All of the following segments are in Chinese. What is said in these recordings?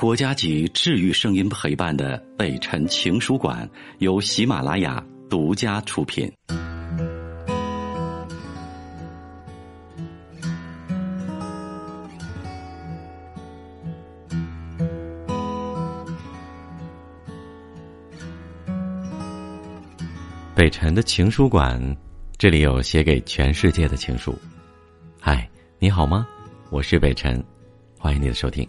国家级治愈声音陪伴的北辰情书馆由喜马拉雅独家出品。北辰的情书馆，这里有写给全世界的情书。嗨，你好吗？我是北辰，欢迎你的收听。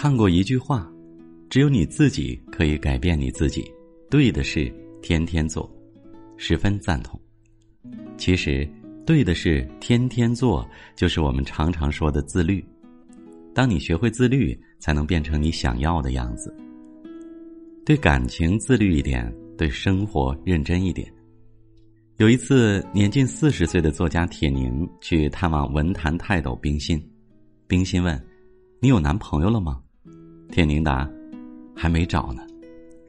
看过一句话，只有你自己可以改变你自己。对的事天天做，十分赞同。其实，对的事天天做，就是我们常常说的自律。当你学会自律，才能变成你想要的样子。对感情自律一点，对生活认真一点。有一次，年近四十岁的作家铁凝去探望文坛泰斗冰心，冰心问：“你有男朋友了吗？”铁凝答：“还没找呢。”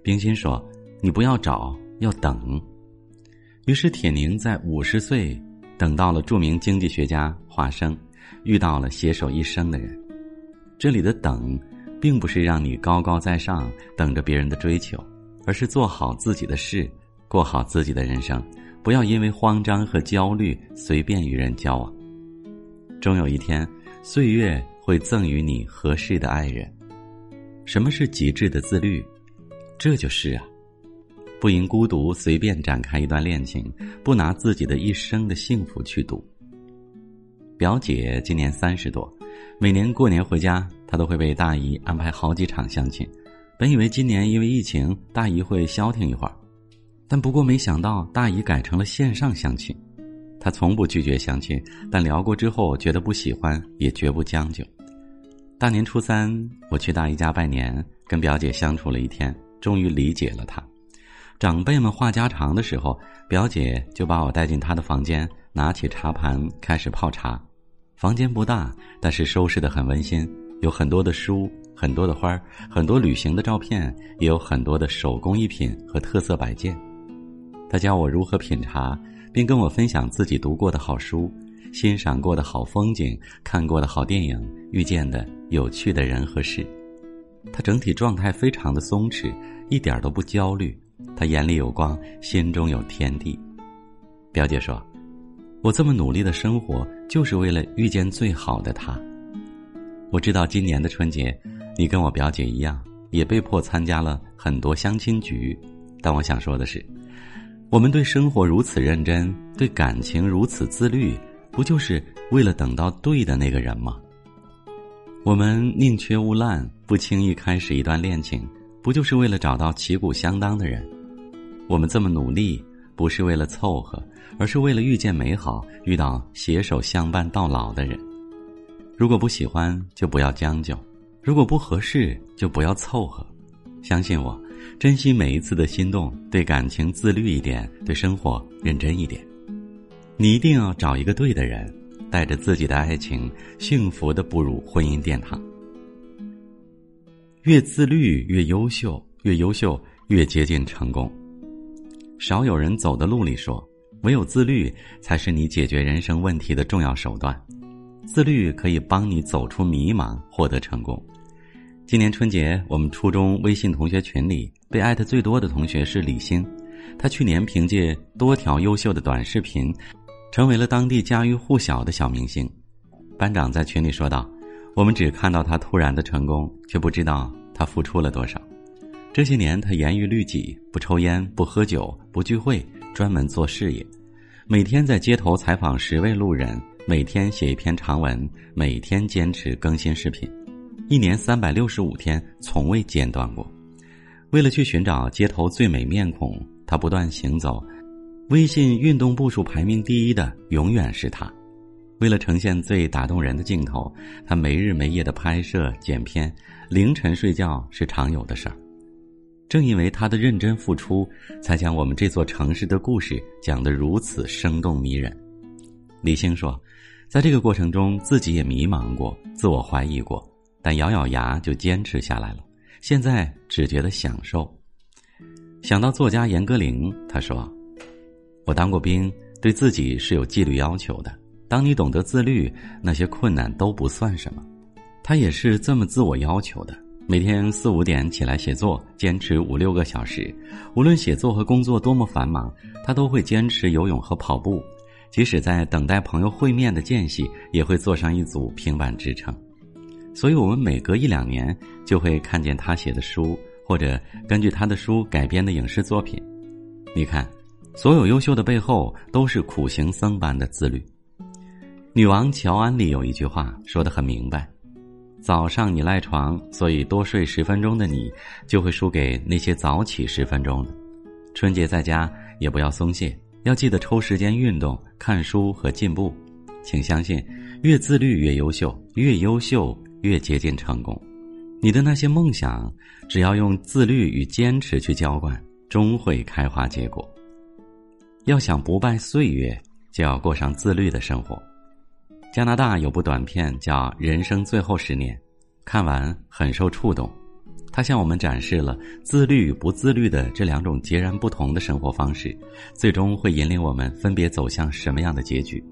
冰心说：“你不要找，要等。”于是铁凝在五十岁等到了著名经济学家华生，遇到了携手一生的人。这里的等，并不是让你高高在上等着别人的追求，而是做好自己的事，过好自己的人生，不要因为慌张和焦虑随便与人交往。终有一天，岁月会赠予你合适的爱人。什么是极致的自律？这就是啊，不因孤独随便展开一段恋情，不拿自己的一生的幸福去赌。表姐今年三十多，每年过年回家，她都会为大姨安排好几场相亲。本以为今年因为疫情，大姨会消停一会儿，但不过没想到大姨改成了线上相亲。她从不拒绝相亲，但聊过之后觉得不喜欢，也绝不将就。大年初三，我去大姨家拜年，跟表姐相处了一天，终于理解了她。长辈们话家常的时候，表姐就把我带进她的房间，拿起茶盘开始泡茶。房间不大，但是收拾的很温馨，有很多的书，很多的花，很多旅行的照片，也有很多的手工艺品和特色摆件。她教我如何品茶，并跟我分享自己读过的好书。欣赏过的好风景，看过的好电影，遇见的有趣的人和事，他整体状态非常的松弛，一点都不焦虑。他眼里有光，心中有天地。表姐说：“我这么努力的生活，就是为了遇见最好的他。”我知道今年的春节，你跟我表姐一样，也被迫参加了很多相亲局。但我想说的是，我们对生活如此认真，对感情如此自律。不就是为了等到对的那个人吗？我们宁缺毋滥，不轻易开始一段恋情，不就是为了找到旗鼓相当的人？我们这么努力，不是为了凑合，而是为了遇见美好，遇到携手相伴到老的人。如果不喜欢，就不要将就；如果不合适，就不要凑合。相信我，珍惜每一次的心动，对感情自律一点，对生活认真一点。你一定要找一个对的人，带着自己的爱情，幸福的步入婚姻殿堂。越自律越优秀，越优秀越接近成功。少有人走的路里说，唯有自律才是你解决人生问题的重要手段。自律可以帮你走出迷茫，获得成功。今年春节，我们初中微信同学群里被艾特最多的同学是李星，他去年凭借多条优秀的短视频。成为了当地家喻户晓的小明星，班长在群里说道：“我们只看到他突然的成功，却不知道他付出了多少。这些年，他严于律己，不抽烟，不喝酒，不聚会，专门做事业。每天在街头采访十位路人，每天写一篇长文，每天坚持更新视频，一年三百六十五天，从未间断过。为了去寻找街头最美面孔，他不断行走。”微信运动步数排名第一的永远是他。为了呈现最打动人的镜头，他没日没夜的拍摄剪片，凌晨睡觉是常有的事儿。正因为他的认真付出，才将我们这座城市的故事讲得如此生动迷人。李星说，在这个过程中，自己也迷茫过，自我怀疑过，但咬咬牙就坚持下来了。现在只觉得享受。想到作家严歌苓，他说：“我当过兵，对自己是有纪律要求的。当你懂得自律，那些困难都不算什么。”他也是这么自我要求的。每天四五点起来写作，坚持五六个小时。无论写作和工作多么繁忙，他都会坚持游泳和跑步。即使在等待朋友会面的间隙，也会做上一组平板支撑。所以，我们每隔一两年就会看见他写的书，或者根据他的书改编的影视作品。你看，所有优秀的背后都是苦行僧般的自律。女王乔安里有一句话说的很明白。早上你赖床，所以多睡十分钟的你，就会输给那些早起十分钟的。春节在家也不要松懈，要记得抽时间运动、看书和进步。请相信，越自律越优秀，越优秀越接近成功。你的那些梦想，只要用自律与坚持去浇灌，终会开花结果。要想不败岁月，就要过上自律的生活。加拿大有部短片叫《人生最后十年》，看完很受触动。他向我们展示了自律与不自律的这两种截然不同的生活方式，最终会引领我们分别走向什么样的结局。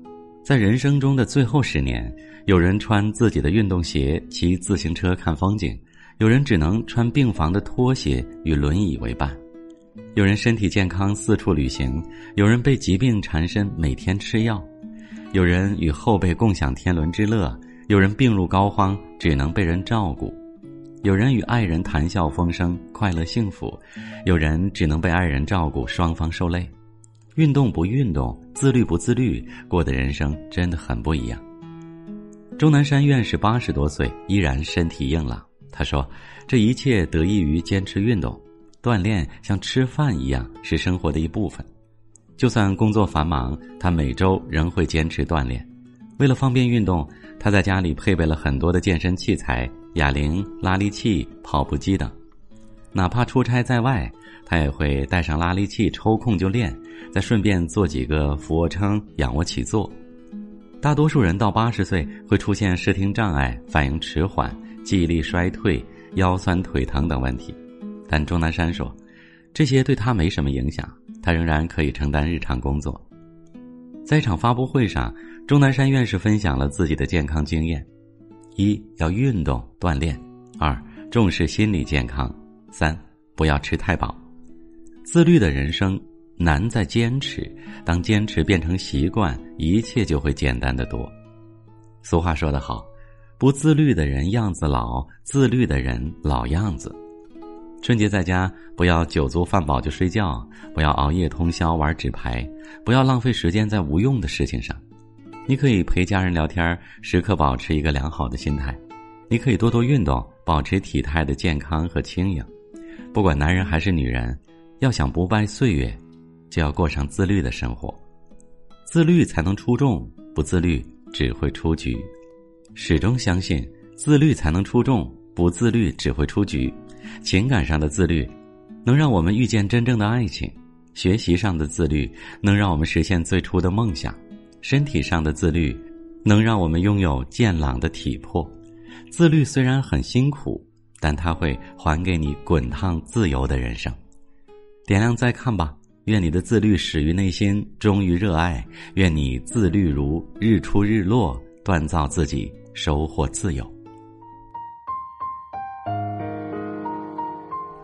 在人生中的最后十年，有人穿自己的运动鞋骑自行车看风景，有人只能穿病房的拖鞋与轮椅为伴，有人身体健康四处旅行，有人被疾病缠身每天吃药。有人与后辈共享天伦之乐，有人病入膏肓，只能被人照顾；有人与爱人谈笑风生，快乐幸福；有人只能被爱人照顾，双方受累。运动不运动，自律不自律，过的人生真的很不一样。钟南山院士八十多岁依然身体硬朗，他说：“这一切得益于坚持运动，锻炼像吃饭一样，是生活的一部分。”就算工作繁忙，他每周仍会坚持锻炼。为了方便运动，他在家里配备了很多的健身器材：哑铃、拉力器、跑步机等。哪怕出差在外，他也会带上拉力器，抽空就练，再顺便做几个俯卧撑、仰卧起坐。大多数人到八十岁会出现视听障碍、反应迟缓、记忆力衰退、腰酸腿疼等问题，但钟南山说，这些对他没什么影响。他仍然可以承担日常工作。在一场发布会上，钟南山院士分享了自己的健康经验：一要运动锻炼；二重视心理健康；三不要吃太饱。自律的人生难在坚持，当坚持变成习惯，一切就会简单的多。俗话说得好：“不自律的人样子老，自律的人老样子。”春节在家，不要酒足饭饱就睡觉，不要熬夜通宵玩纸牌，不要浪费时间在无用的事情上。你可以陪家人聊天，时刻保持一个良好的心态；你可以多多运动，保持体态的健康和轻盈。不管男人还是女人，要想不败岁月，就要过上自律的生活。自律才能出众，不自律只会出局。始终相信，自律才能出众，不自律只会出局。情感上的自律，能让我们遇见真正的爱情；学习上的自律，能让我们实现最初的梦想；身体上的自律，能让我们拥有健朗的体魄。自律虽然很辛苦，但它会还给你滚烫自由的人生。点亮再看吧，愿你的自律始于内心，忠于热爱。愿你自律如日出日落，锻造自己，收获自由。